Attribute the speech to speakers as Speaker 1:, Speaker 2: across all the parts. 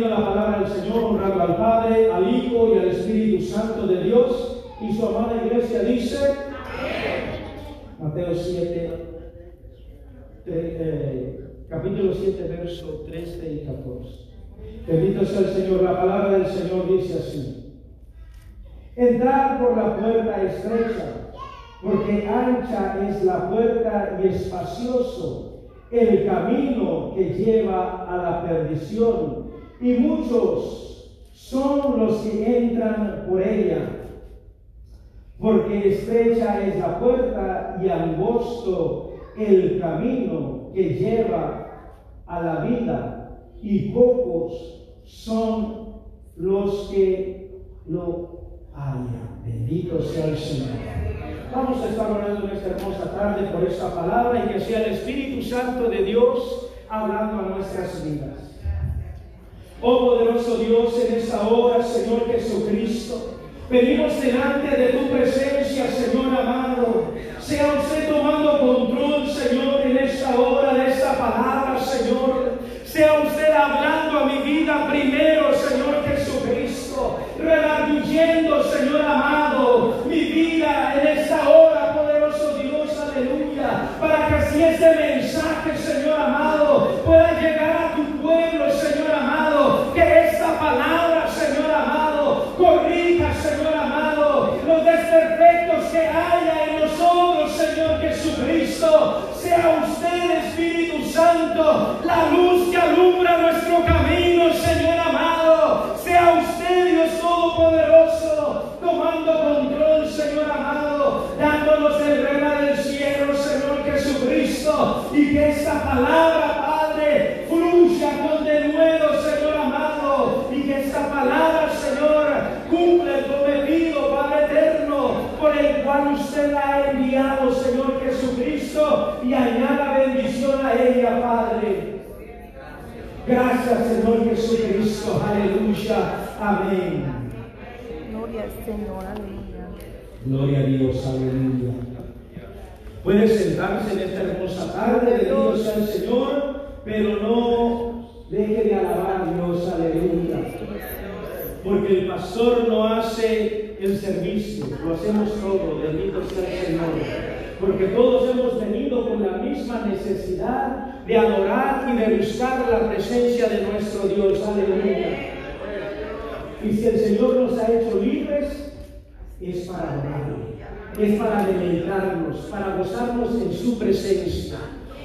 Speaker 1: la palabra del Señor, honrando al Padre, al Hijo y al Espíritu Santo de Dios. Y su amada iglesia dice, Mateo 7, eh, capítulo 7, verso 13 y 14. Bendito sea el Señor, la palabra del Señor dice así. Entrar por la puerta estrecha, porque ancha es la puerta y espacioso el camino que lleva a la perdición y muchos son los que entran por ella, porque estrecha es la puerta y angosto el camino que lleva a la vida, y pocos son los que lo hallan. Bendito sea el Señor. Vamos a estar orando en esta hermosa tarde por esta palabra y que sea el Espíritu Santo de Dios hablando a nuestras vidas. Oh poderoso Dios, en esta hora, Señor Jesucristo, venimos delante de tu presencia, Señor amado. Sea usted tomando control, Señor, en esta hora de esta palabra, Señor. Sea usted hablando a mi vida primero, Señor Jesucristo. Redarguyendo, Señor amado, mi vida en esta hora, poderoso Dios, aleluya. Para que así este que haya en nosotros, Señor Jesucristo. Sea usted, Espíritu Santo, la luz que alumbra nuestro camino, Señor amado. Sea usted, Dios Todopoderoso, tomando control, Señor amado, dándonos el reino del cielo, Señor Jesucristo, y que esta palabra, Padre, fluya con denuedo, Señor amado, y que esta palabra, Señor, cumpla el prometido, Padre eterno, por el cual usted la ha enviado, Señor Jesucristo, y añada bendición a ella, Padre. Gracias, Señor Jesucristo. Aleluya. Amén.
Speaker 2: Gloria al Señor, aleluya.
Speaker 1: Gloria a Dios. Aleluya. Puede sentarse en esta hermosa tarde. Bendito sea el Señor. Pero no deje de alabar a Dios. Aleluya. Porque el pastor no hace el servicio, lo hacemos todo, bendito sea el Señor. Porque todos hemos venido con la misma necesidad de adorar y de buscar la presencia de nuestro Dios, aleluya. Y si el Señor nos ha hecho libres, es para adorarle, es para deleitarnos, para gozarnos en su presencia.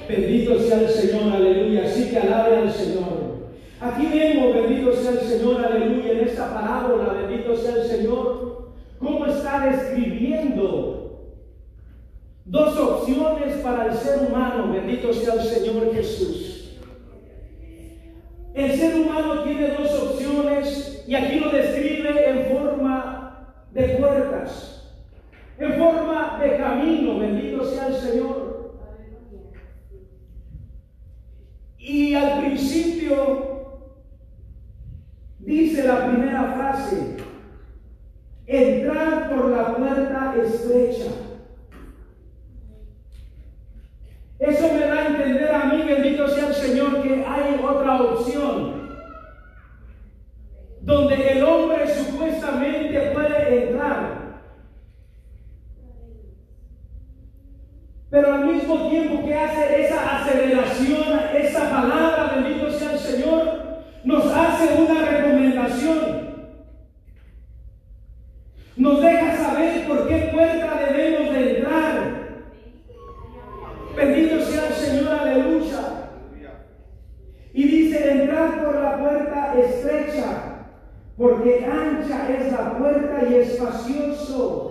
Speaker 1: Bendito sea el Señor, aleluya. Así que alabe al Señor. Aquí vemos, bendito sea el Señor, aleluya, en esta parábola, bendito sea el Señor, cómo está describiendo dos opciones para el ser humano, bendito sea el Señor Jesús. El ser humano tiene dos opciones y aquí lo describe en forma de puertas, en forma de camino, bendito sea el Señor. Y al principio dice la primera frase, entrar por la puerta estrecha. Eso me da a entender a mí, bendito sea el Señor, que hay otra opción. Donde el hombre supuestamente puede entrar. Pero al mismo tiempo que hace esa aceleración, esa palabra, bendito sea el Señor, nos hace una recomendación. Nos deja saber por qué puerta debemos de entrar. Bendito sea el Señor, aleluya. Y dice, entrar por la puerta estrecha, porque ancha es la puerta y espacioso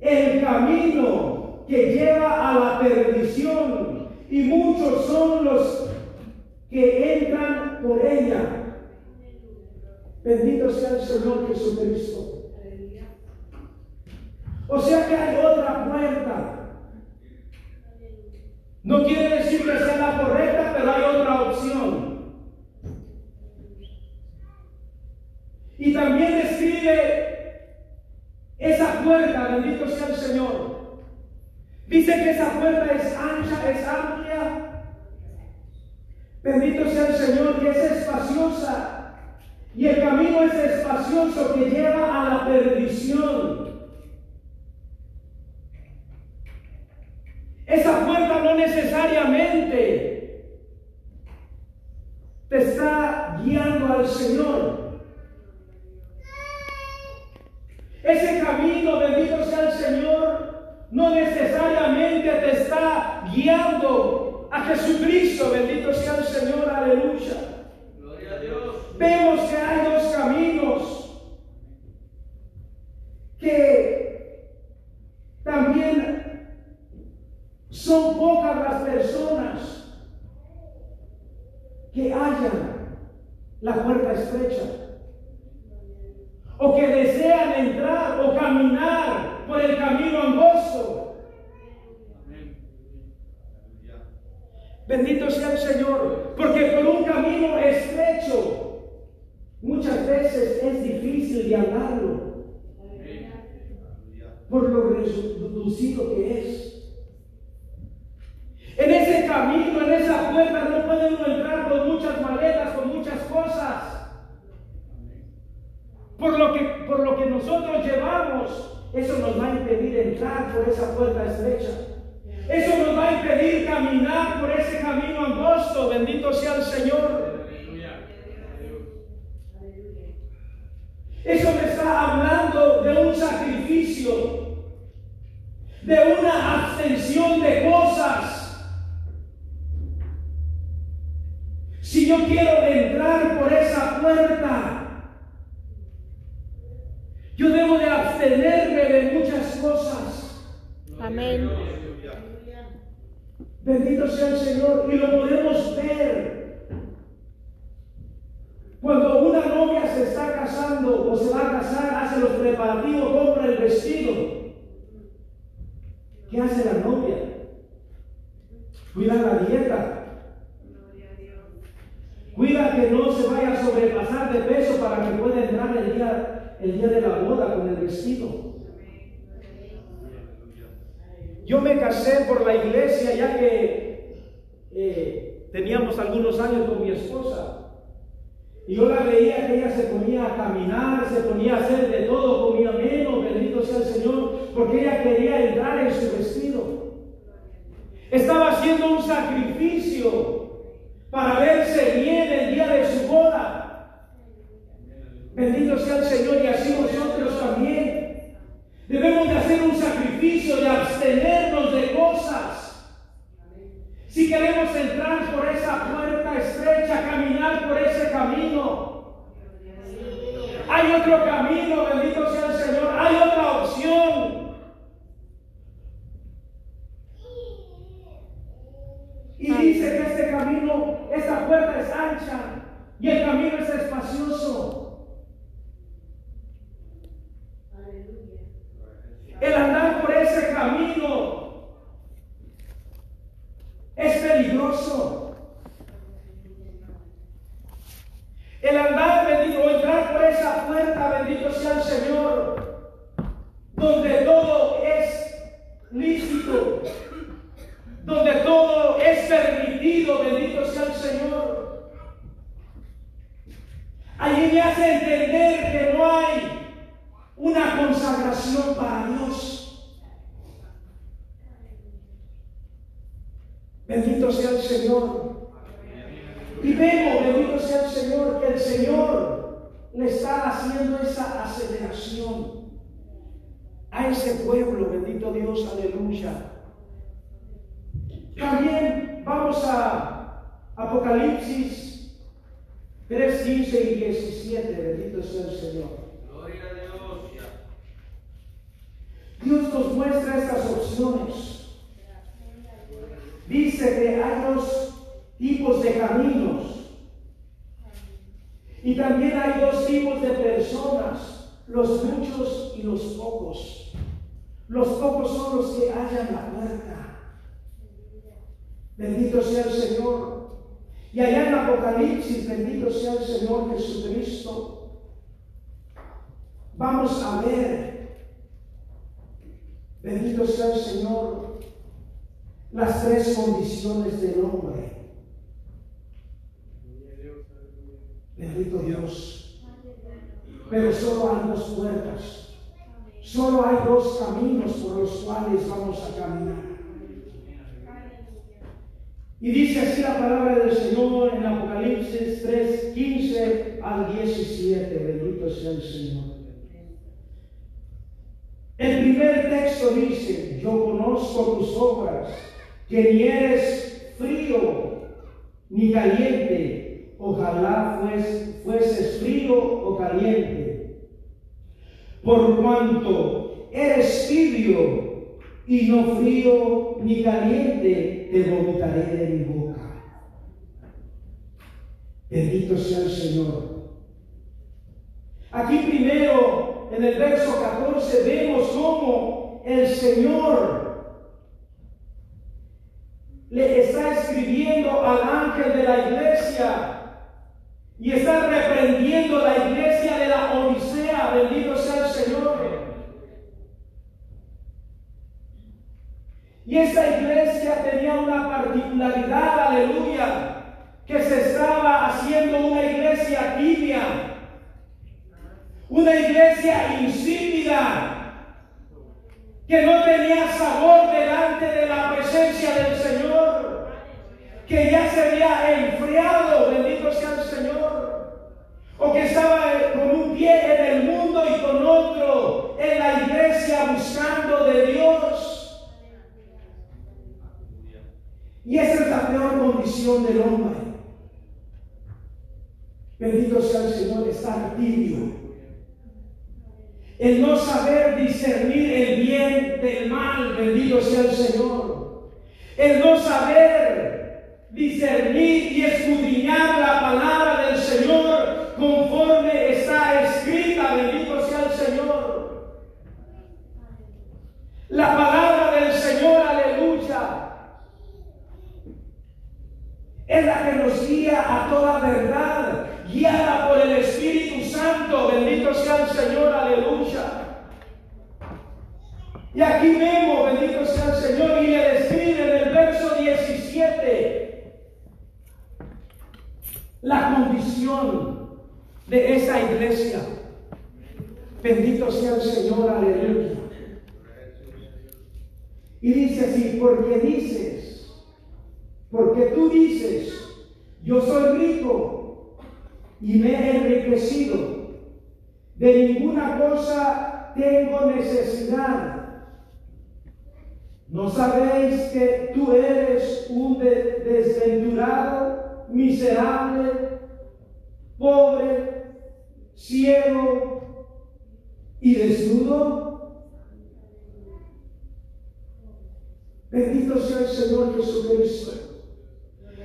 Speaker 1: el camino que lleva a la perdición, y muchos son los que entran por ella. Bendito sea el Señor Jesucristo. O sea que hay otra puerta. No quiere decir que sea la correcta, pero hay otra opción. Y también describe esa puerta, bendito sea el Señor. Dice que esa puerta es ancha, es amplia. Bendito sea el Señor, que es espaciosa. Y el camino es espacioso que lleva a la perdición. Esa puerta no necesariamente te está guiando al Señor. Ese camino, bendito sea el Señor, no necesariamente te está guiando a Jesucristo, bendito sea el Señor, aleluya.
Speaker 3: Gloria a Dios.
Speaker 1: Vemos que hay dos caminos que también son pocas las personas que hallan la puerta estrecha o que desean entrar o caminar por el camino angosto. Bendito sea el Señor, porque por un camino estrecho muchas veces es difícil de andarlo por lo reducido que es. En ese camino, en esa puerta, no puede uno entrar con muchas maletas, con muchas cosas. Por lo que, por lo que nosotros llevamos, eso nos va a impedir entrar por esa puerta estrecha. Eso nos va a impedir caminar por ese camino angosto. Bendito sea el Señor. Eso me está hablando de un sacrificio, de una abstención de cosas. Si yo quiero entrar por esa puerta, yo debo de abstenerme de muchas cosas.
Speaker 2: Amén.
Speaker 1: Bendito sea el Señor. Y lo podemos ver. Cuando una novia se está casando o se va a casar, hace los preparativos, compra el vestido. ¿Qué hace la novia? Cuida la dieta. Cuida que no se vaya a sobrepasar de peso para que pueda entrar el día, el día de la boda con el vestido. Yo me casé por la iglesia ya que eh, teníamos algunos años con mi esposa. Y yo la veía que ella se ponía a caminar, se ponía a hacer de todo, comía menos, bendito sea el Señor, porque ella quería entrar en su vestido. Estaba haciendo un sacrificio para verse bien el día de su boda. Bendito sea el Señor y así nosotros también. Debemos de hacer un sacrificio de abstenernos de cosas. Si queremos entrar por esa puerta estrecha, caminar por ese camino. Hay otro camino, bendito sea el Señor. Hay otra opción. Y dice que este camino, esta puerta es ancha y el camino es espacioso. El andar por ese camino es peligroso. El andar, bendito, o entrar por esa puerta, bendito sea el Señor, donde todo es lícito, donde todo es permitido, bendito sea el Señor. Allí me hace entender que no hay una consagración para Dios. Bendito sea el Señor. Y vemos, bendito sea el Señor, que el Señor le está haciendo esa aceleración a ese pueblo, bendito Dios, aleluya. También vamos a Apocalipsis 3, 15 y 17, bendito sea el Señor.
Speaker 3: Gloria a Dios.
Speaker 1: Dios nos muestra estas opciones. Dice que hay dos tipos de caminos. Y también hay dos tipos de personas, los muchos y los pocos. Los pocos son los que hallan la puerta. Bendito sea el Señor. Y allá en Apocalipsis, bendito sea el Señor Jesucristo, vamos a ver, bendito sea el Señor, las tres condiciones del hombre. Bendito Dios. pero solo hay dos puertas. Solo hay dos caminos por los cuales vamos a caminar. Y dice así la palabra del Señor en Apocalipsis 3, 15 al 17. Bendito sea el Señor. El primer texto dice, yo conozco tus obras, que ni eres frío ni caliente. Ojalá fues- fueses frío o caliente. Por cuanto eres tibio y no frío ni caliente, te vomitaré de mi boca. Bendito sea el Señor. Aquí primero, en el verso 14, vemos cómo el Señor le está escribiendo al ángel de la iglesia y está reprendiendo la iglesia de la Odisea. Bendito sea el Señor. Y esta iglesia tenía una particularidad, aleluya, que se estaba haciendo una iglesia tibia, una iglesia insípida, que no tenía sabor delante de la presencia del Señor, que ya se había enfriado, bendito sea el Señor, o que estaba con un pie en el mundo y con otro en la iglesia buscando de Dios. Y esa es la peor condición del hombre. Bendito sea el Señor, estar tibio. El no saber discernir el bien del mal, bendito sea el Señor. El no saber discernir y escudriñar la palabra del Señor conforme está escrita, bendito sea el Señor. La palabra del Señor, aleluya, es la que nos guía a toda verdad, guiada por el Espíritu Santo. Bendito sea el Señor, aleluya. Y aquí vemos, bendito sea el Señor, y le describe en el verso 17 la condición de esta iglesia. Bendito sea el Señor, aleluya. Y dice así, porque dices, porque tú dices, yo soy rico y me he enriquecido. De ninguna cosa tengo necesidad. ¿No sabéis que tú eres un de- desventurado, miserable, pobre, ciego y desnudo? Bendito sea el Señor Jesucristo.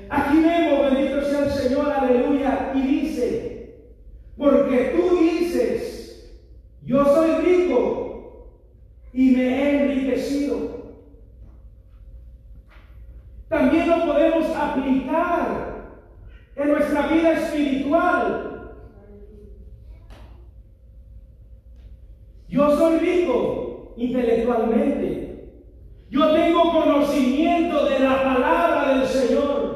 Speaker 1: Aquí vemos, bendito sea el Señor, aleluya, y dice, porque tú dices, yo soy rico y me he enriquecido. También lo podemos aplicar vida espiritual. Yo soy rico intelectualmente. Yo tengo conocimiento de la palabra del Señor.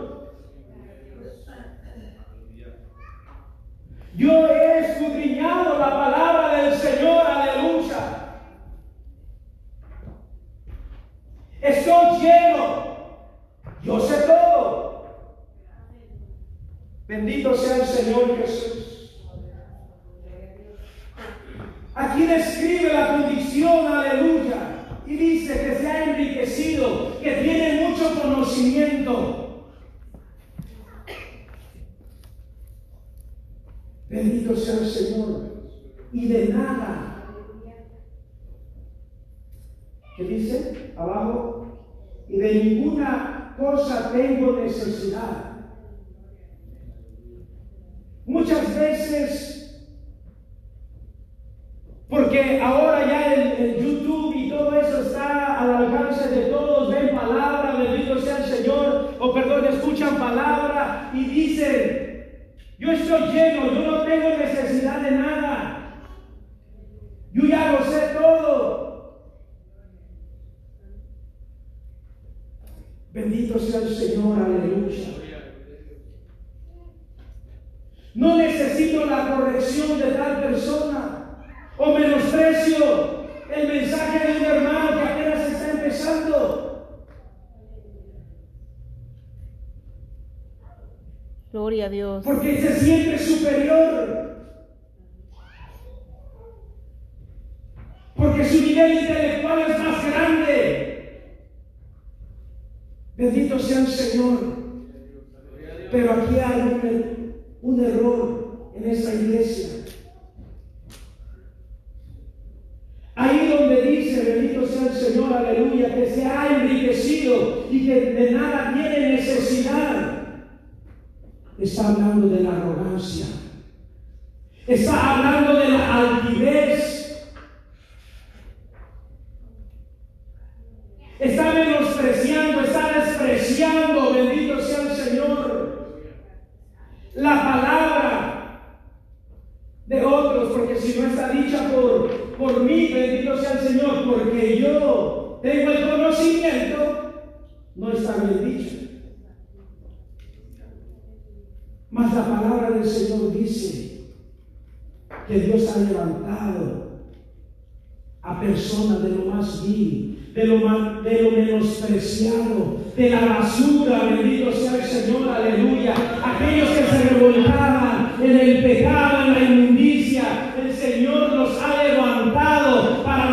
Speaker 1: Yo he escudriñado la palabra del Señor, aleluya. Estoy lleno. Yo sé. Bendito sea el Señor Jesús. Aquí describe la condición, aleluya. Y dice que se ha enriquecido, que tiene mucho conocimiento. Bendito sea el Señor. Y de nada. ¿Qué dice? Abajo. Y de ninguna cosa tengo necesidad. Muchas veces, porque ahora ya el, YouTube y todo eso está al alcance de todos, ven palabra, bendito sea el Señor, o perdón, escuchan palabra y dicen, yo estoy lleno, yo no tengo necesidad de nada, yo ya lo sé todo. Bendito sea el Señor, aleluya. No necesito la corrección de tal persona. O menosprecio el mensaje de un hermano que apenas está empezando.
Speaker 2: Gloria a Dios.
Speaker 1: Porque se siente superior. Porque su nivel intelectual es más grande. Bendito sea el Señor. Pero aquí hay un hablando de la arrogancia. lado para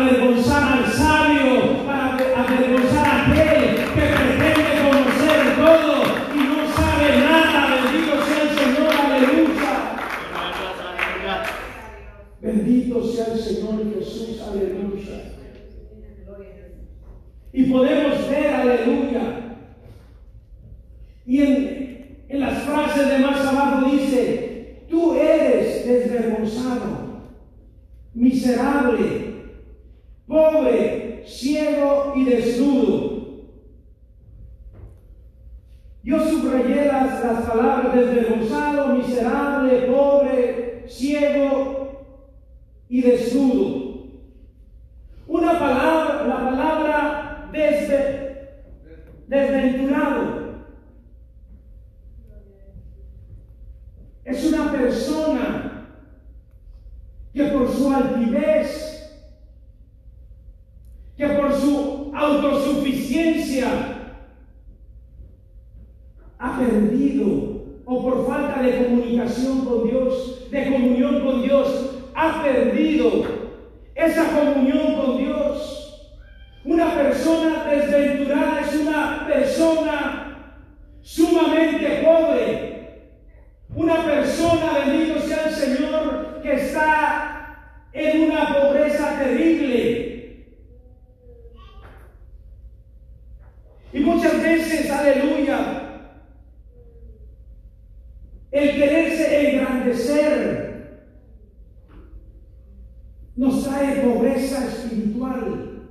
Speaker 1: el quererse engrandecer, nos trae pobreza espiritual.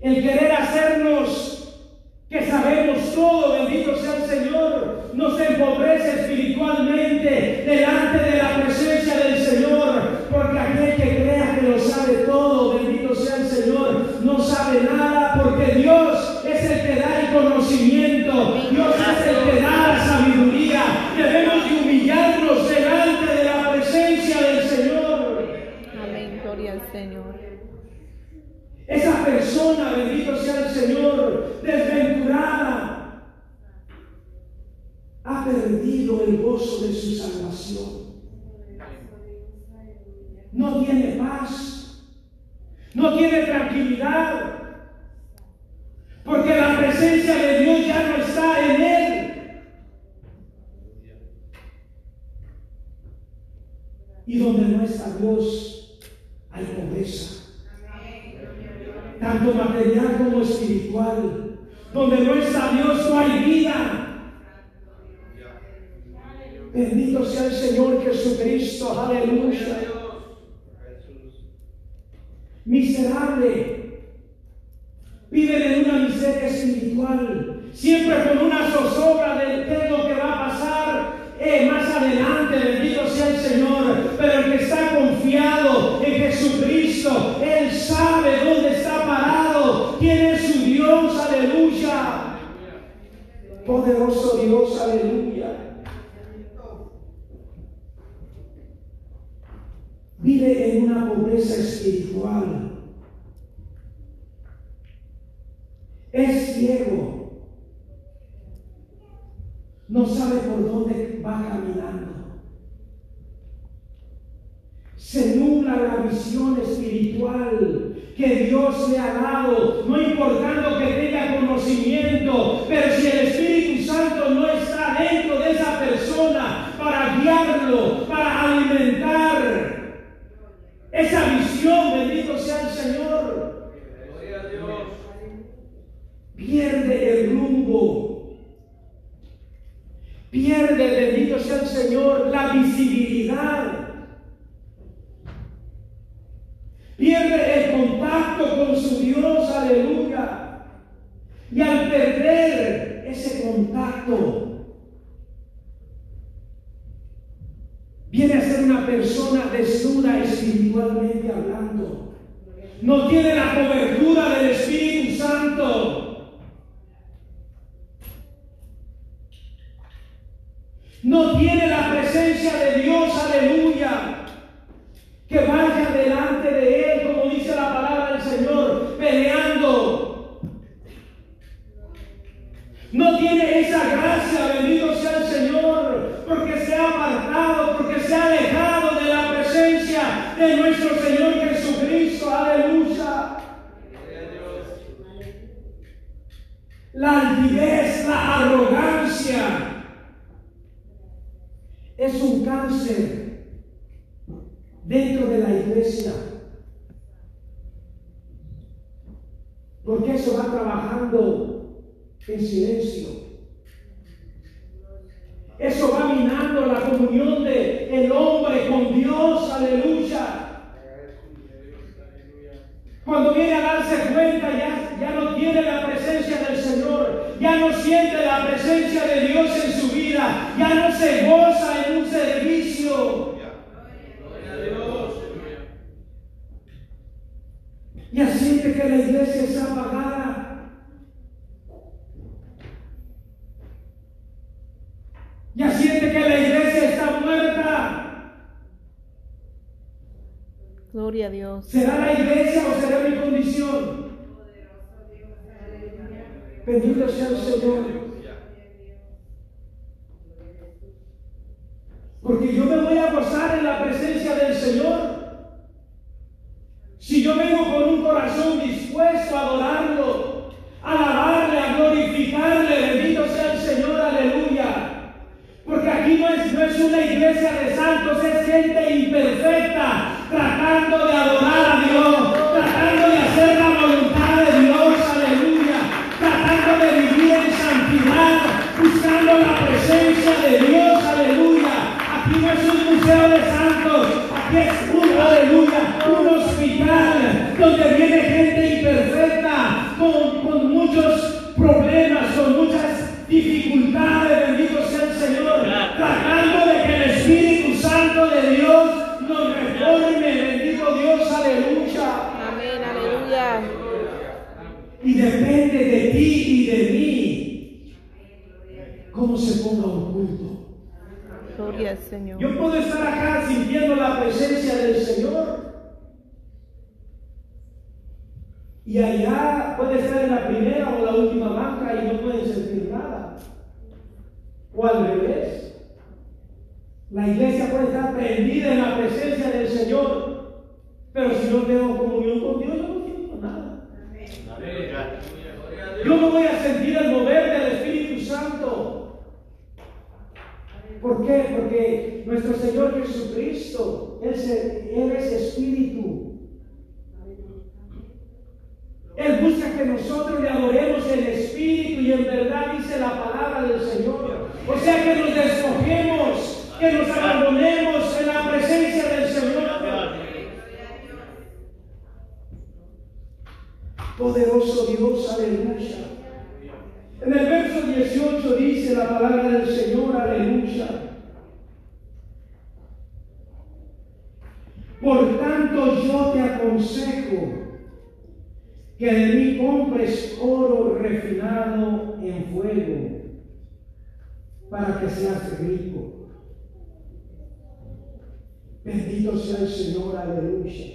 Speaker 1: El querer hacernos que sabemos todo, bendito sea el Señor, nos empobrece espiritualmente delante de la Poderoso Dios, aleluya. Vive en una pobreza espiritual. Es ciego. No sabe por dónde va caminando. Se nubla la visión espiritual que Dios le ha dado, no importando que tenga conocimiento, pero si esa visión, bendito sea el Señor,
Speaker 3: Gloria a Dios.
Speaker 1: pierde el rumbo, pierde, bendito sea el Señor, la visibilidad. Pierde el contacto con su Dios, aleluya. Y al perder ese contacto, viene a ser una persona desnuda espiritualmente hablando. No tiene la cobertura del Espíritu Santo. No tiene la presencia de Dios, aleluya. Que vaya delante de Él, como dice la palabra del Señor, peleando. No tiene esa gracia, bendito sea el Señor, porque se ha apartado, se ha alejado de la presencia de nuestro Señor Jesucristo. Aleluya. La altivez, la arrogancia es un cáncer dentro de la iglesia. Porque eso va trabajando en silencio. Eso va minando la comunión de el hombre con Dios, aleluya. Cuando viene a darse cuenta ya, ya no tiene la presencia del Señor, ya no siente la presencia de Dios en su vida, ya no se goza en un servicio.
Speaker 3: Gloria a Dios.
Speaker 1: Ya siente que la iglesia está apagada. Que la iglesia está muerta.
Speaker 2: Gloria a Dios.
Speaker 1: ¿Será la iglesia o será mi condición? Bendito sea el Señor. Porque yo me voy a gozar en la presencia del Señor. Si yo vengo con un corazón dispuesto a adorarlo, a alabarle, a glorificarle, bendito sea el Señor, aleluya. Porque aquí no es, no es una iglesia de santos, es gente imperfecta, tratando de adorar a Dios, tratando de hacer la voluntad de Dios, aleluya, tratando de vivir en santidad, buscando la presencia de Dios, aleluya. Aquí no es un museo de santos, aquí es un, aleluya, un hospital donde viene gente imperfecta, con, con muchos problemas, con muchas dificultades, bendito sea el Señor, tratando de que el Espíritu Santo de Dios nos reforme, bendito Dios, aleluya.
Speaker 2: Amén, aleluya.
Speaker 1: Y depende de ti y de mí cómo se ponga un culto.
Speaker 2: Gloria al Señor.
Speaker 1: Yo puedo estar acá sintiendo la presencia del Señor. Y allá puede estar en la primera o la última banca y no pueden sentir nada. O al revés. La iglesia puede estar prendida en la presencia del Señor. Pero si no tengo comunión con Dios, yo no siento nada. Yo no voy a sentir el mover del Espíritu Santo. ¿Por qué? Porque nuestro Señor Jesucristo, Él es Espíritu. Él busca que nosotros le adoremos en espíritu y en verdad dice la palabra del Señor. O sea que nos despojemos, que nos abandonemos en la presencia del Señor. Poderoso Dios, aleluya. En el verso 18 dice la palabra del Señor, aleluya. Por tanto yo te aconsejo que de mí compres oro refinado en fuego para que seas rico. Bendito sea el Señor, aleluya.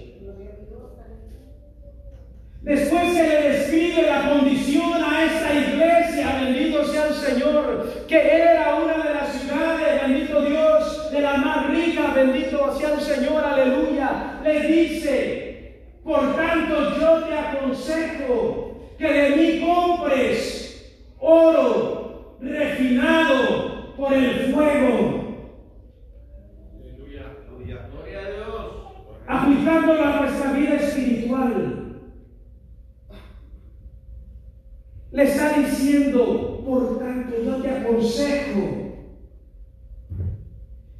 Speaker 1: Después se le describe la condición a esta iglesia, bendito sea el Señor, que era una de las ciudades, bendito bendito sea el Señor, aleluya, le dice, por tanto yo te aconsejo que de mí compres oro refinado por el fuego,
Speaker 3: Aleluya. Gloria a Dios.
Speaker 1: aplicándolo a nuestra vida espiritual. Le está diciendo, por tanto, yo te aconsejo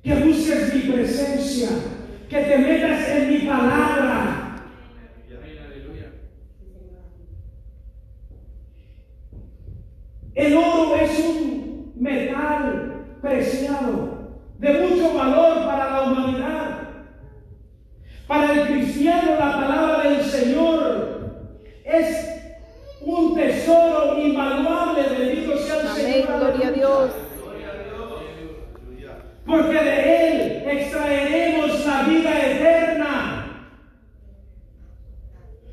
Speaker 1: que busques mi presencia, que te metas en mi palabra,
Speaker 3: Amén. Aleluya.
Speaker 1: El oro es un metal preciado, de mucho valor para la humanidad. Para el cristiano la palabra del Señor es un tesoro invaluable, bendito sea el
Speaker 2: Amén.
Speaker 1: Señor.
Speaker 2: Gloria a Dios.
Speaker 3: Gloria a Dios.
Speaker 1: Porque de Él extraeremos la vida eterna.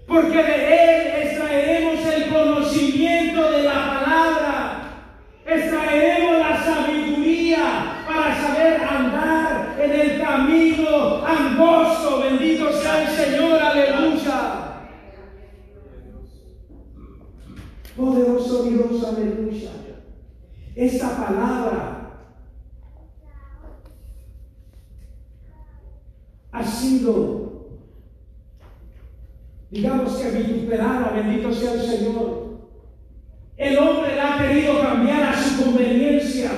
Speaker 1: Porque de Él extraeremos el conocimiento de la palabra. Extraeremos la sabiduría para saber andar en el camino angosto. Bendito sea el Señor. Aleluya. Poderoso Dios. Aleluya. Esta palabra ha sido, digamos que vituperada, bendito sea el Señor. El hombre la ha querido cambiar a su conveniencia,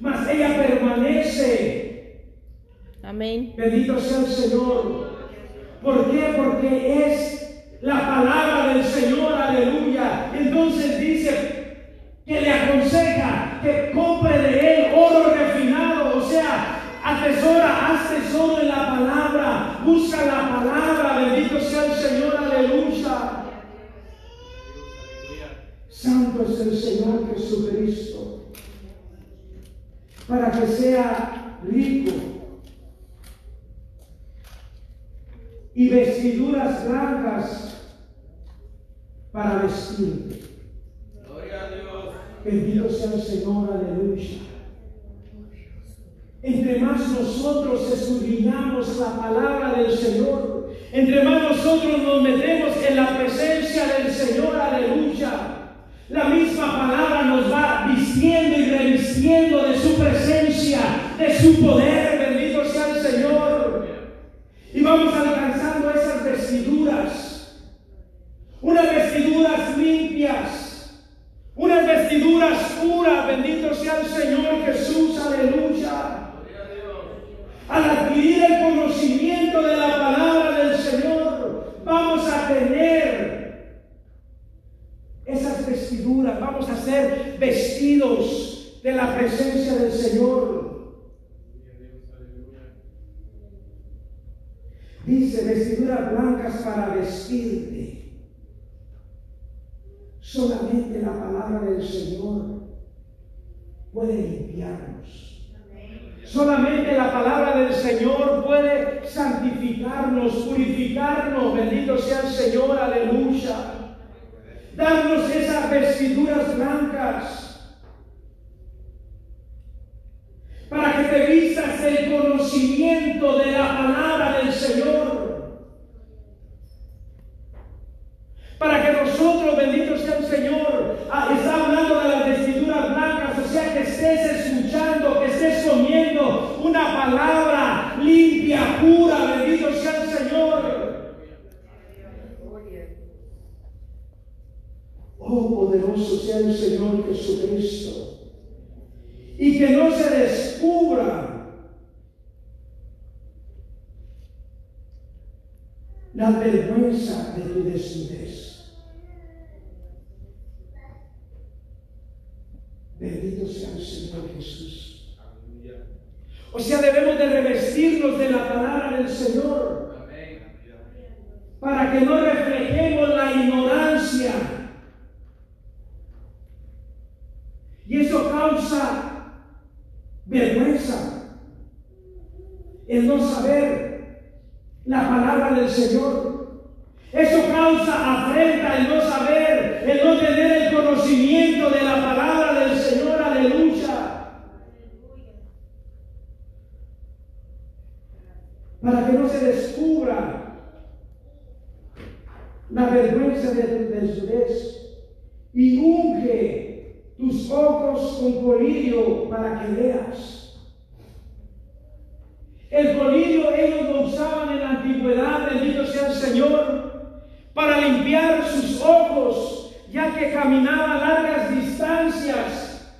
Speaker 1: mas ella permanece.
Speaker 2: Amén.
Speaker 1: Bendito sea el Señor. ¿Por qué? Porque es la palabra del Señor, aleluya. Entonces dice que le aconseja que compre de él oro refinado, o sea, atesora, haz tesoro en la palabra, busca la palabra, bendito sea el Señor, aleluya. Santo es el Señor Jesucristo, para que sea rico y vestiduras blancas para vestirte.
Speaker 3: Gloria a Dios.
Speaker 1: Bendito sea el Señor, aleluya. Entre más nosotros escudriñamos la palabra del Señor, entre más nosotros nos metemos en la presencia del Señor, aleluya. La misma palabra nos va vistiendo y revistiendo de su presencia, de su poder, bendito sea el Señor. Y vamos alcanzando esas vestiduras, unas vestiduras limpias, unas vestiduras puras, bendito sea el Señor Jesús, aleluya. Al adquirir el conocimiento de la palabra del Señor, vamos a tener esas vestiduras, vamos a ser vestidos de la presencia del Señor. Dice vestiduras blancas para vestirte. Solamente la palabra del Señor puede limpiarnos. Solamente la palabra del Señor puede santificarnos, purificarnos. Bendito sea el Señor, aleluya. Darnos esas vestiduras blancas para que te vistas del conocimiento de la palabra del Señor. Para que nosotros, bendito sea el Señor, ah, está hablando de las vestiduras blancas, o sea que estés escuchando, que estés comiendo una palabra limpia, pura, bendito sea el Señor. Oh, poderoso sea el Señor Jesucristo. Y que no se descubra la vergüenza de tu desnudez. Bendito sea el Señor Jesús.
Speaker 3: Aleluya.
Speaker 1: O sea, debemos de revestirnos de la palabra del Señor
Speaker 3: Amén.
Speaker 1: para que no reflejemos la ignorancia. Y eso causa vergüenza, el no saber la palabra del Señor. Eso causa afrenta, el no saber, el no tener el conocimiento de la palabra del Señor. Aleluya. para que no se descubra la vergüenza de tu y unge tus ojos con colirio para que veas. El colirio ellos lo usaban en la antigüedad, bendito sea el Señor, para limpiar sus ojos, ya que caminaban largas distancias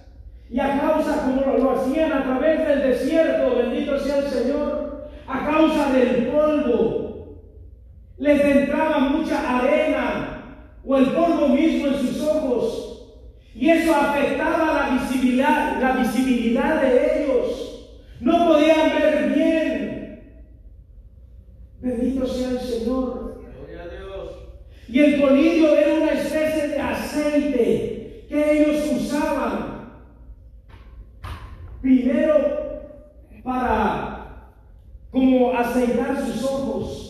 Speaker 1: y a causa, como lo hacían a través del desierto, bendito sea el Señor, a causa del polvo, les entraba mucha arena o el polvo mismo en sus ojos. Y eso afectaba la visibilidad, la visibilidad de ellos. No podían ver bien. Bendito sea el Señor.
Speaker 3: Gloria a Dios.
Speaker 1: Y el colirio era una especie de aceite que ellos usaban. Primero para como aceitar sus ojos.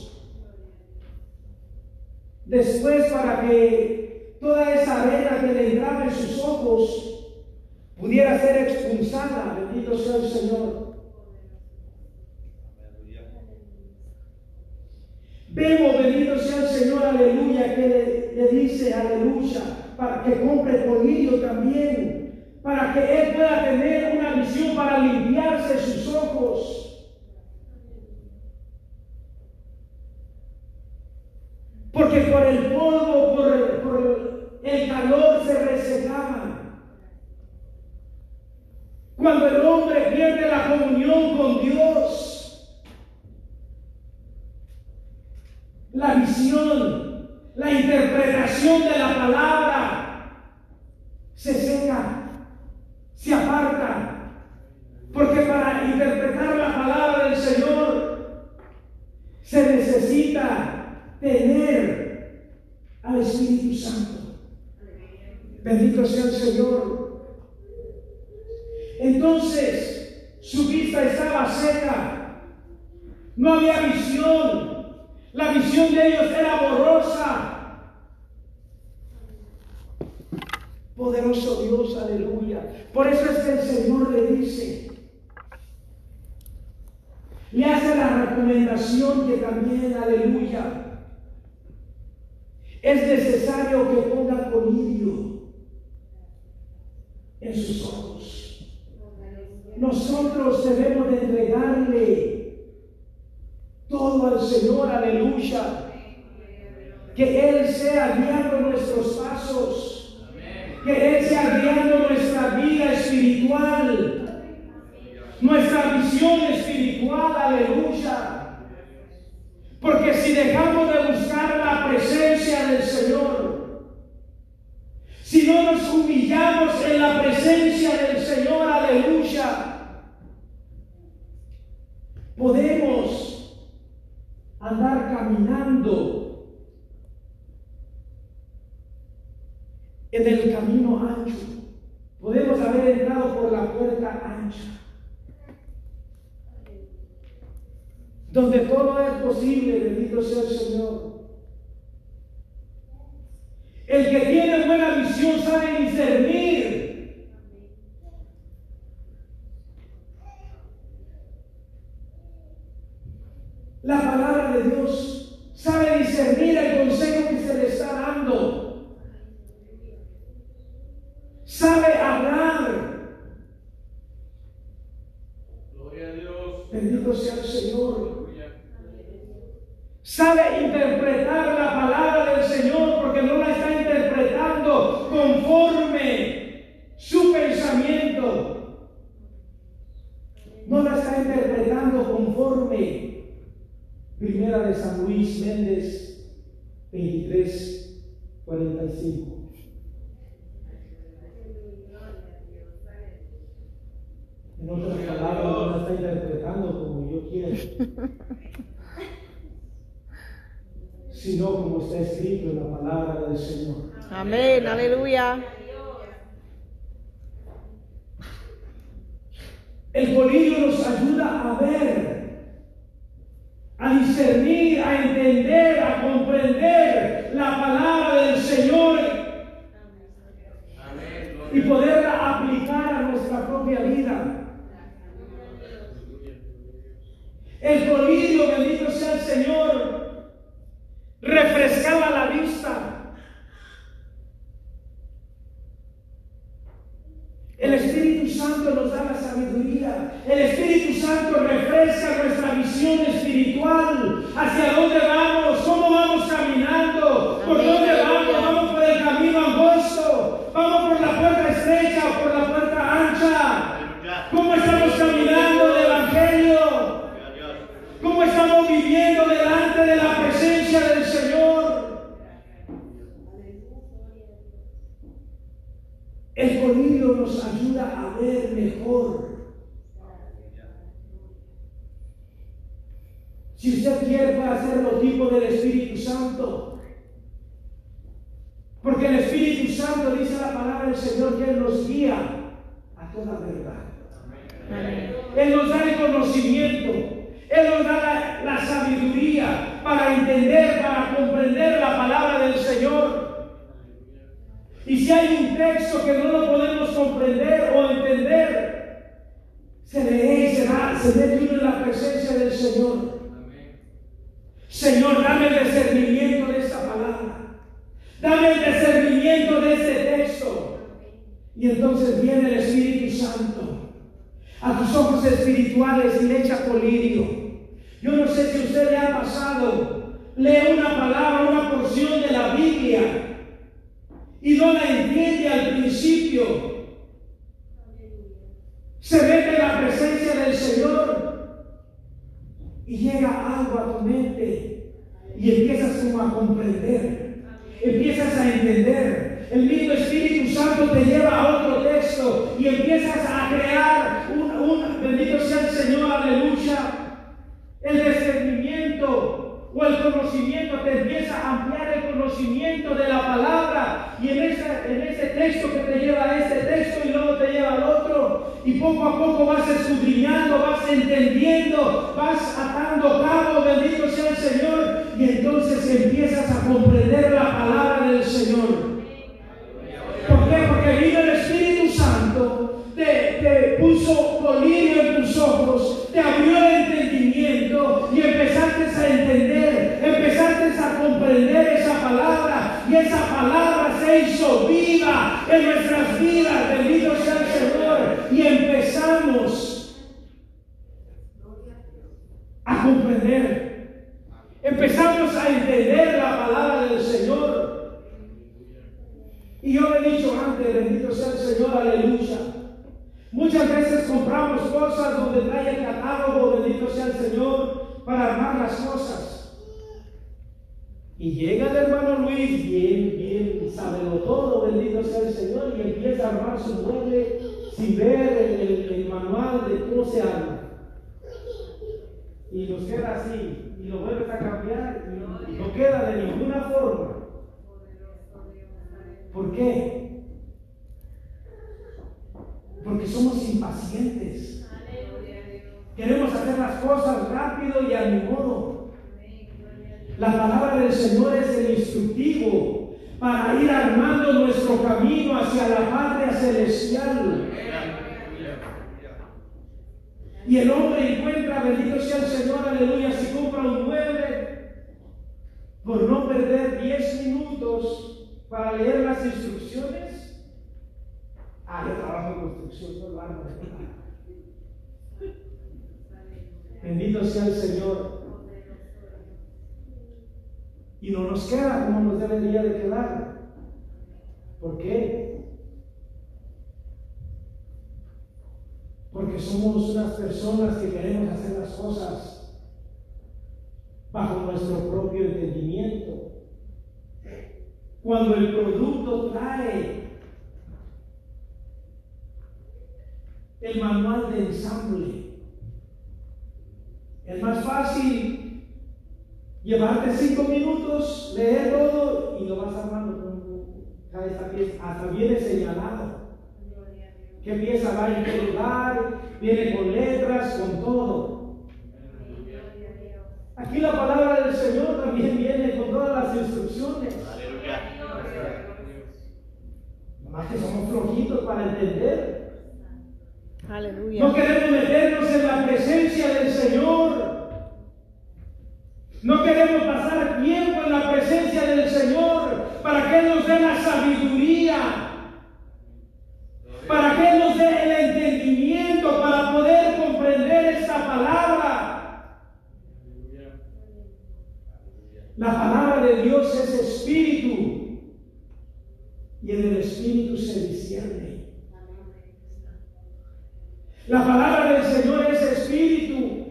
Speaker 1: Después para que toda esa arena que le entraba en sus ojos pudiera ser expulsada. Bendito sea el Señor. Vemos, bendito sea el Señor, aleluya, que le, dice, aleluya, para que compre colirio también, para que él pueda tener una visión para limpiarse sus ojos. Porque por el polvo, por, el calor se resecaban. Cuando el hombre pierde la comunión con Dios, la visión, la interpretación de la palabra se seca, se aparta. Porque para interpretar la palabra del Señor se necesita tener al Espíritu Santo. Bendito sea el Señor. Entonces su vista estaba seca. No había visión. La visión de ellos era borrosa. Poderoso Dios, aleluya. Por eso es que el Señor le dice, le hace la recomendación que también, aleluya, es necesario que ponga colirio en sus ojos. Nosotros debemos de entregarle todo al Señor, aleluya. Que Él sea guiando nuestros pasos. Que Él sea guiando nuestra vida espiritual. Nuestra visión espiritual, aleluya. Porque si dejamos de buscar la presencia del Señor, si no nos humillamos en la presencia del Señor, aleluya, podemos andar caminando en el camino ancho. Podemos haber entrado por la puerta ancha. Donde todo es posible, bendito sea el Señor. El que tiene buena visión sabe discernir. La palabra de Dios sabe discernir el consejo que se le está dando. Sabe hablar.
Speaker 3: Gloria a Dios.
Speaker 1: Bendito sea el Señor.
Speaker 3: Aleluya.
Speaker 1: Sabe interpretar la palabra del Señor porque no la está interpretando conforme su pensamiento. No la está interpretando conforme Primera de San Luis Méndez 23, 45. En otras palabras, no la está interpretando como yo quiero. Sino como está escrito en la palabra del Señor.
Speaker 2: Amén, aleluya.
Speaker 1: El colirio nos ayuda a ver, a discernir, a entender, a comprender la palabra del Señor
Speaker 3: Amén.
Speaker 1: y
Speaker 3: Gloria.
Speaker 1: poderla aplicar a nuestra propia vida. El colirio, bendito sea el Señor, refrescaba la vista. El Espíritu Santo nos da la sabiduría. El Espíritu Santo refresca nuestra visión espiritual. ¿Hacia dónde vamos? ¿Cómo vamos caminando? ¿Por dónde vamos? ¿Vamos por el camino angosto? ¿Vamos por la puerta estrecha o por la puerta ancha? ¿Cómo estamos caminando el Evangelio? ¿Cómo estamos viviendo delante de la presencia del Señor? El colirio nos ayuda a ver mejor. Si usted quiere puede hacerlo tipo del Espíritu Santo. Porque el Espíritu Santo dice la palabra del Señor que Él nos guía a toda verdad. Él nos da el conocimiento. Él nos da la, la sabiduría para entender, para comprender la palabra del Señor. Y si hay un texto que no lo podemos comprender o entender, se lee mete uno en la presencia del Señor. Señor, dame el discernimiento de esta palabra. Dame el discernimiento de este texto. Y entonces viene el Espíritu Santo a tus ojos espirituales y le echa colirio. Yo no sé si usted le ha pasado, lee una palabra, una porción de la Biblia y no la entiende al principio. Se mete en la presencia del Señor y llega algo a tu mente y empiezas como a comprender, empiezas a entender. El mismo Espíritu Santo te lleva a otro texto y empiezas a crear un, bendito sea el Señor, aleluya, el discernimiento o el conocimiento, te empieza a ampliar el conocimiento de la palabra. Y en, esa, en ese texto que te lleva a ese texto y luego te lleva al otro. Y poco a poco vas escudriñando, vas entendiendo, vas atando cabo, bendito sea el Señor. Y entonces empiezas a comprender la palabra del Señor. ¿Por qué? Porque vino el Espíritu Santo, te, puso colirio en tus ojos, te abrió el entendimiento y empezaste a entender, empezaste a comprender esa palabra y esa palabra se hizo viva en nuestras vidas, bendito sea el Señor, y empezamos a comprender, empezamos a entender la palabra del Señor. Y yo le he dicho antes, bendito sea el Señor, aleluya. Muchas veces compramos cosas donde trae el catálogo, bendito sea el Señor, para armar las cosas. Y llega el hermano Luis, bien, bien, sábelo todo, bendito sea el Señor, y empieza a armar su mueble sin ver el, el- el manual de cómo se arma. Y nos queda así, y lo vuelves a cambiar, y no queda de ninguna forma. ¿Por qué? Porque somos impacientes. Queremos hacer las cosas rápido y a mi modo. La palabra del Señor es el instructivo para ir armando nuestro camino hacia la patria celestial. Y el hombre encuentra, bendito sea el Señor, aleluya, si compra un mueble, por no perder 10 minutos para leer las instrucciones. Ah, yo trabajo en construcción, no lo hago. Bendito sea el Señor. Y no nos queda como nos debería de quedar. ¿Por qué? Porque somos unas personas que queremos hacer las cosas bajo nuestro propio entendimiento. Cuando el producto trae el manual de ensamble, es más fácil llevarte cinco minutos, leer todo y lo vas armando con cada hasta viene señalado. ¿Qué pieza va en qué lugar? Viene con letras, con todo. Aquí la palabra del Señor también viene con todas las instrucciones. Más que somos flojitos para entender.
Speaker 2: Aleluya.
Speaker 1: No queremos meternos en la presencia del Señor No queremos pasar tiempo en la presencia del Señor para que Él nos dé la sabiduría, dé el entendimiento para poder comprender esta palabra. La palabra de Dios es espíritu y en el espíritu se discierne. La palabra del Señor es espíritu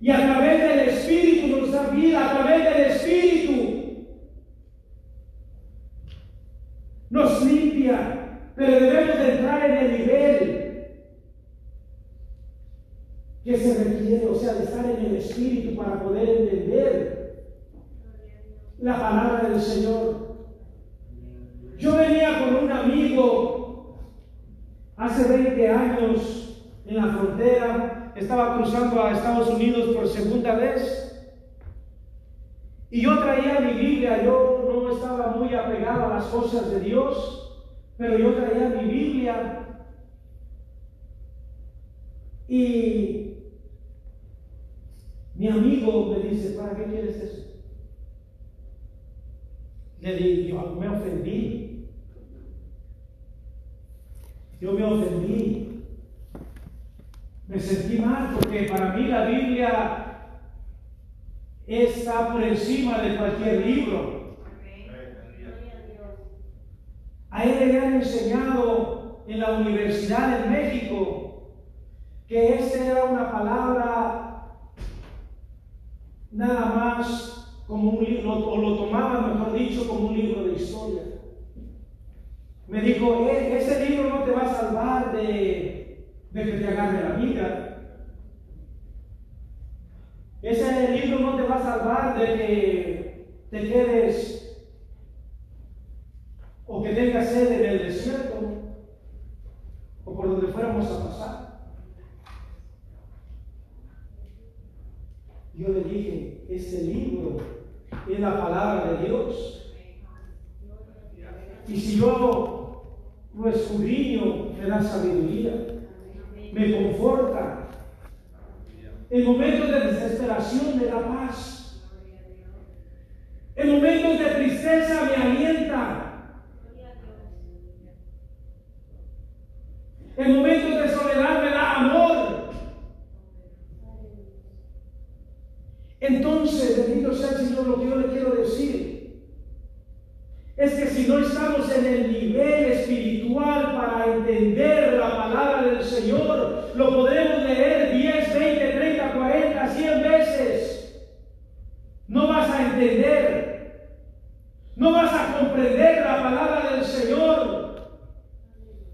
Speaker 1: y a través del espíritu nos da vida, a través del espíritu nos limpia, pero debemos de entrar en el nivel que se requiere, o sea, de estar en espíritu para poder entender la palabra del Señor. Yo venía con un amigo hace 20 años en la frontera, estaba cruzando a Estados Unidos por segunda vez. Y yo traía mi Biblia, yo no estaba muy apegado a las cosas de Dios, pero yo traía mi Biblia. Y mi amigo me dice, ¿para qué quieres eso? Le dije, yo me ofendí. Yo me ofendí. Me sentí mal porque para mí la Biblia está por encima de cualquier libro. A él le han enseñado en la Universidad de México que esta era una palabra nada más como un libro, o lo tomaban, mejor dicho, como un libro de historia. Me dijo, "E- ese libro no te va a salvar de, de que te agarre la vida. Ese libro no te va a salvar de que te quedes o que tengas sed en el desierto o por donde fuéramos a pasar. Yo le dije, este libro es la palabra de Dios. Y si yo lo escudriño, me da sabiduría, me conforta. En momentos de desesperación me da paz. En momentos de tristeza me alienta. En momentos de soledad me da amor. Entonces, bendito sea el Señor, lo que yo le quiero decir es que si no estamos en el nivel espiritual para entender la palabra del Señor, lo podremos leer 10, 20, 30, 40, 100 veces. No vas a entender, no vas a comprender la palabra del Señor,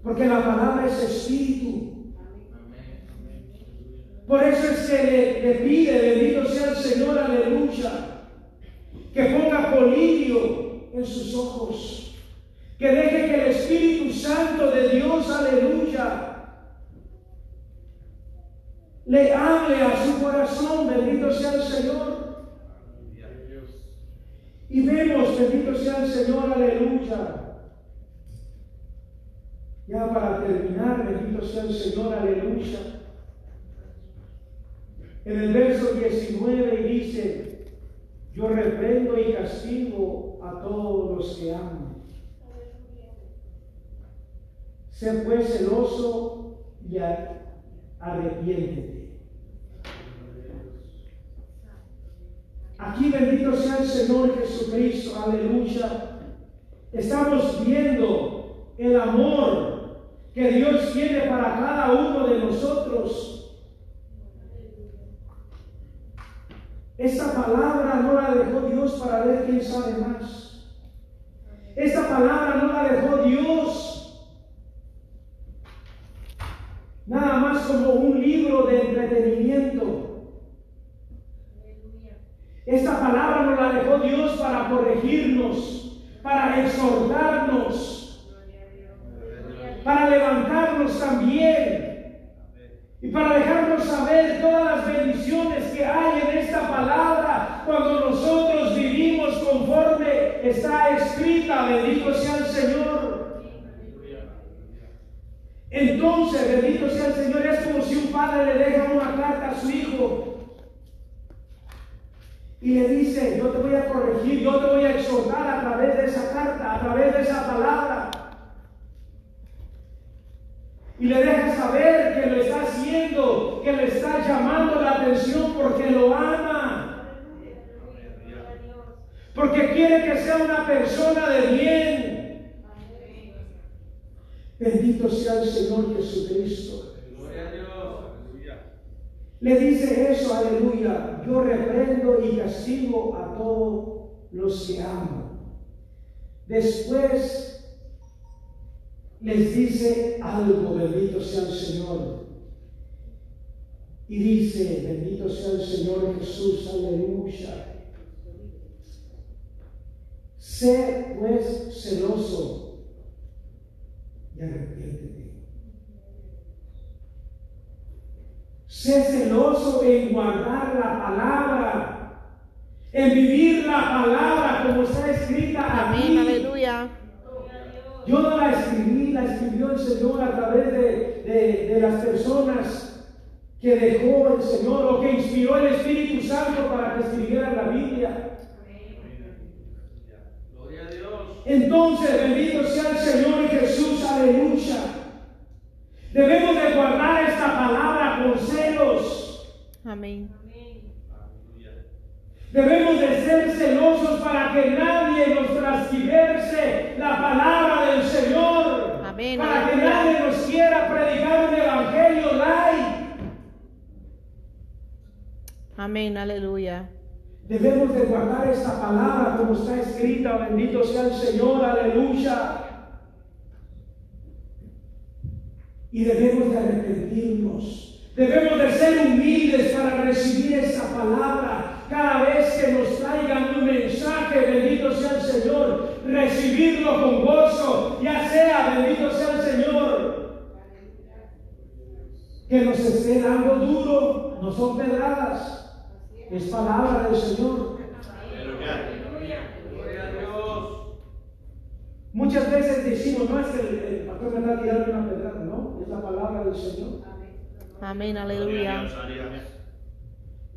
Speaker 1: porque la palabra es espíritu. Por eso es que le, pide, bendito sea el Señor, aleluya, que ponga polillo en sus ojos, que deje que el Espíritu Santo de Dios, aleluya, le hable a su corazón, bendito sea el Señor. Y vemos, bendito sea el Señor, aleluya. Ya para terminar, bendito sea el Señor, aleluya. En el verso 19 dice, yo reprendo y castigo a todos los que amo. Sé pues celoso y arrepiéntete. Aquí bendito sea el Señor Jesucristo, aleluya. Estamos viendo el amor que Dios tiene para cada uno de nosotros. Esta palabra no la dejó Dios para ver quién sabe más. Esta palabra no la dejó Dios nada más como un libro de entretenimiento. Esta palabra no la dejó Dios para corregirnos, para exhortarnos, para levantarnos también. Y para dejarnos saber todas las bendiciones que hay en palabra cuando nosotros vivimos conforme está escrita, bendito sea el Señor. Entonces, bendito sea el Señor, es como si un padre le deja una carta a su hijo Y le dice, yo te voy a corregir, yo te voy a exhortar a través de esa carta, a través de esa palabra. Y le deja saber que lo está haciendo, que le está llamando la atención porque lo ama. Porque quiere que sea una persona de bien. Bendito sea el Señor Jesucristo. Le dice eso, aleluya. Yo reprendo y castigo a todos los que amo. Después les dice algo, bendito sea el Señor. Y dice, bendito sea el Señor Jesús, aleluya. Sé pues celoso y arrepiéntete. Sé celoso en guardar la palabra, en vivir la palabra como está escrita aquí.
Speaker 2: Amén, aleluya.
Speaker 1: Yo no la escribí, la escribió el Señor a través de, de- de las personas que dejó el Señor o que inspiró el Espíritu Santo para que escribieran la Biblia.
Speaker 3: Gloria a Dios.
Speaker 1: Entonces, bendito sea el Señor Jesús, aleluya. Debemos de guardar esta palabra con celos.
Speaker 2: Amén.
Speaker 1: Debemos de ser celosos para que nadie nos transgiverse la palabra del Señor.
Speaker 2: Amén,
Speaker 1: Para que nadie nos quiera predicar un evangelio light.
Speaker 2: Amén, aleluya.
Speaker 1: Debemos de guardar esta palabra como está escrita. Bendito sea el Señor, aleluya. Y debemos de arrepentirnos. Debemos de ser humildes para recibir esta palabra. Cada vez que nos traigan un mensaje, bendito sea el Señor, recibirlo con gozo, ya sea, bendito sea el Señor, que nos esté dando duro, no son pedradas, es palabra del Señor.
Speaker 3: Aleluya. Gloria a Dios.
Speaker 1: Muchas veces decimos, no es que el, el pastor me está tirando una pedrada, no, es la palabra del Señor.
Speaker 2: Amén, aleluya.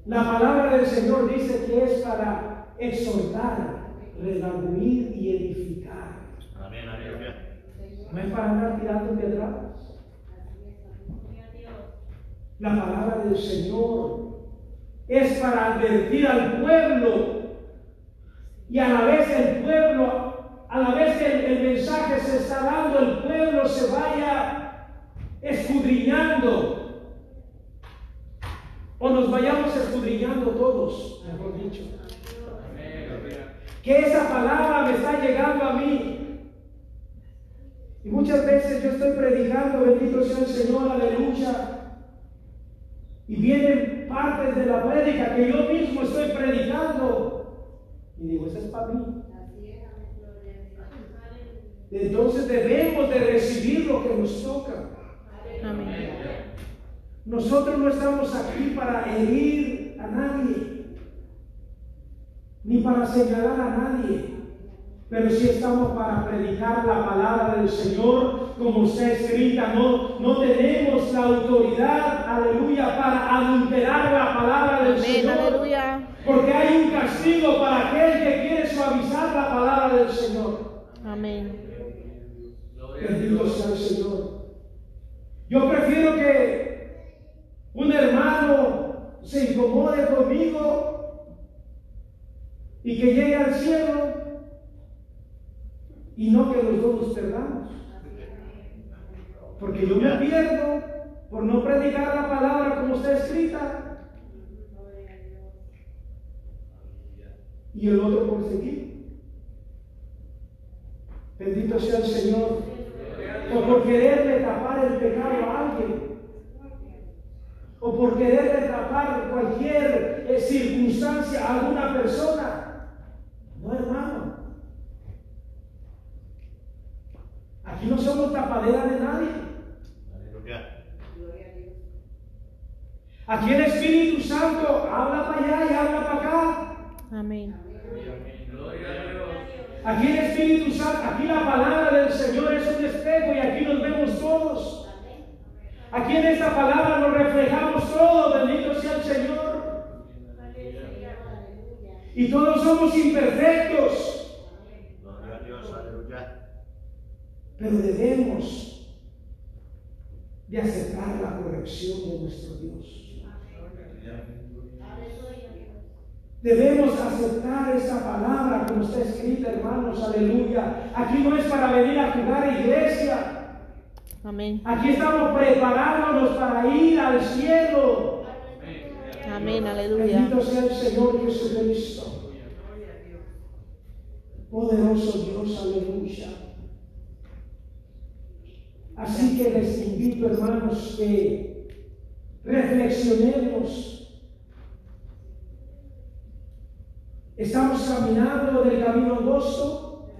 Speaker 1: La palabra del Señor dice que es para exhortar, redarguir y edificar.
Speaker 3: Amén. Aleluya.
Speaker 1: No es para andar tirando pedradas. La palabra del Señor es para advertir al pueblo y a la vez el pueblo, a la vez el, el mensaje se está dando, el pueblo se vaya escudriñando o nos vayamos escudriñando todos, mejor dicho. Que esa palabra me está llegando a mí. Y muchas veces yo estoy predicando, bendito sea el Señor, aleluya. Y vienen partes de la prédica que yo mismo estoy predicando. Y digo, esa es para mí. Entonces debemos de recibir lo que nos toca.
Speaker 2: Amén.
Speaker 1: Nosotros no estamos aquí para herir a nadie, ni para señalar a nadie, pero sí estamos para predicar la palabra del Señor como está escrita. No, no tenemos la autoridad, aleluya, para adulterar la palabra del
Speaker 2: Amén,
Speaker 1: Señor.
Speaker 2: aleluya.
Speaker 1: Porque hay un castigo para aquel que quiere suavizar la palabra del Señor.
Speaker 2: Amén.
Speaker 1: Bendito sea el Señor. Yo prefiero que un hermano se incomode conmigo y que llegue al cielo y no que los dos nos perdamos. Porque yo me pierdo por no predicar la palabra como está escrita y el otro por seguir. Bendito sea el Señor. O por quererle tapar el pecado a alguien. O por quererle tapar cualquier eh, circunstancia a alguna persona. No, hermano. Aquí no somos tapadera de nadie.
Speaker 3: Aleluya.
Speaker 1: Aquí el Espíritu Santo habla para allá y habla para acá.
Speaker 2: Amén.
Speaker 1: Aquí el Espíritu Santo, aquí la palabra del Señor es un espejo y aquí nos vemos todos. Aquí en esta palabra nos reflejamos todos, bendito sea el Señor. Y todos somos imperfectos,
Speaker 3: Gloria a Dios, aleluya.
Speaker 1: pero debemos de aceptar la corrección de nuestro Dios. Debemos aceptar esa palabra como está escrita, hermanos, aleluya. Aquí no es para venir a jugar iglesia.
Speaker 2: Amén.
Speaker 1: Aquí estamos preparándonos para ir al cielo.
Speaker 2: Amén. Aleluya.
Speaker 1: Bendito sea el Señor Jesucristo. Poderoso Dios, aleluya. Así que les invito, hermanos, que reflexionemos. Estamos caminando del camino angosto.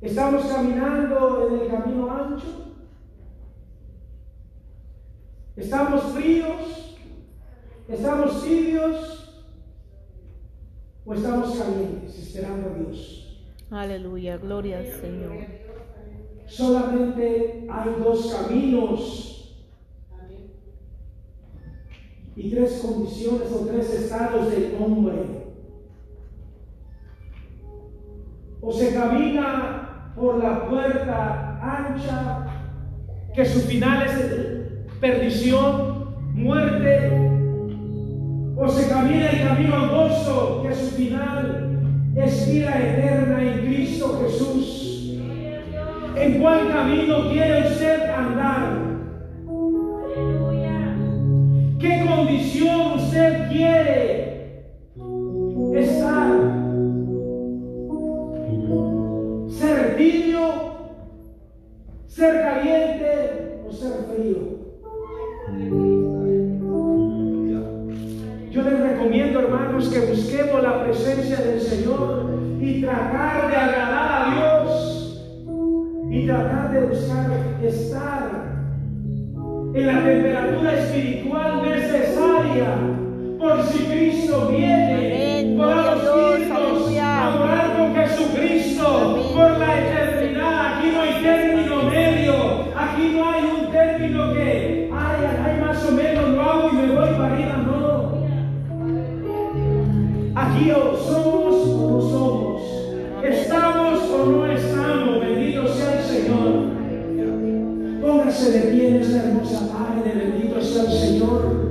Speaker 1: Estamos caminando en el camino ancho. Estamos fríos. Estamos tibios. O estamos calientes esperando a Dios.
Speaker 2: Aleluya. Gloria al Señor.
Speaker 1: Solamente hay dos caminos y tres condiciones o tres estados del hombre. O se camina por la puerta ancha, que su final es perdición, muerte, o se camina el camino angosto, que su final es vida eterna en Cristo Jesús. ¿En cuál camino quiere usted andar? ¿Qué condición usted quiere ¿Ser caliente o ser frío? Yo les recomiendo, hermanos, que busquemos la presencia del Señor y tratar de agradar a Dios y tratar de buscar estar en la temperatura espiritual necesaria por si Cristo viene. O somos o no somos. Estamos o no estamos. Bendito sea el Señor. Póngase de pie esta hermosa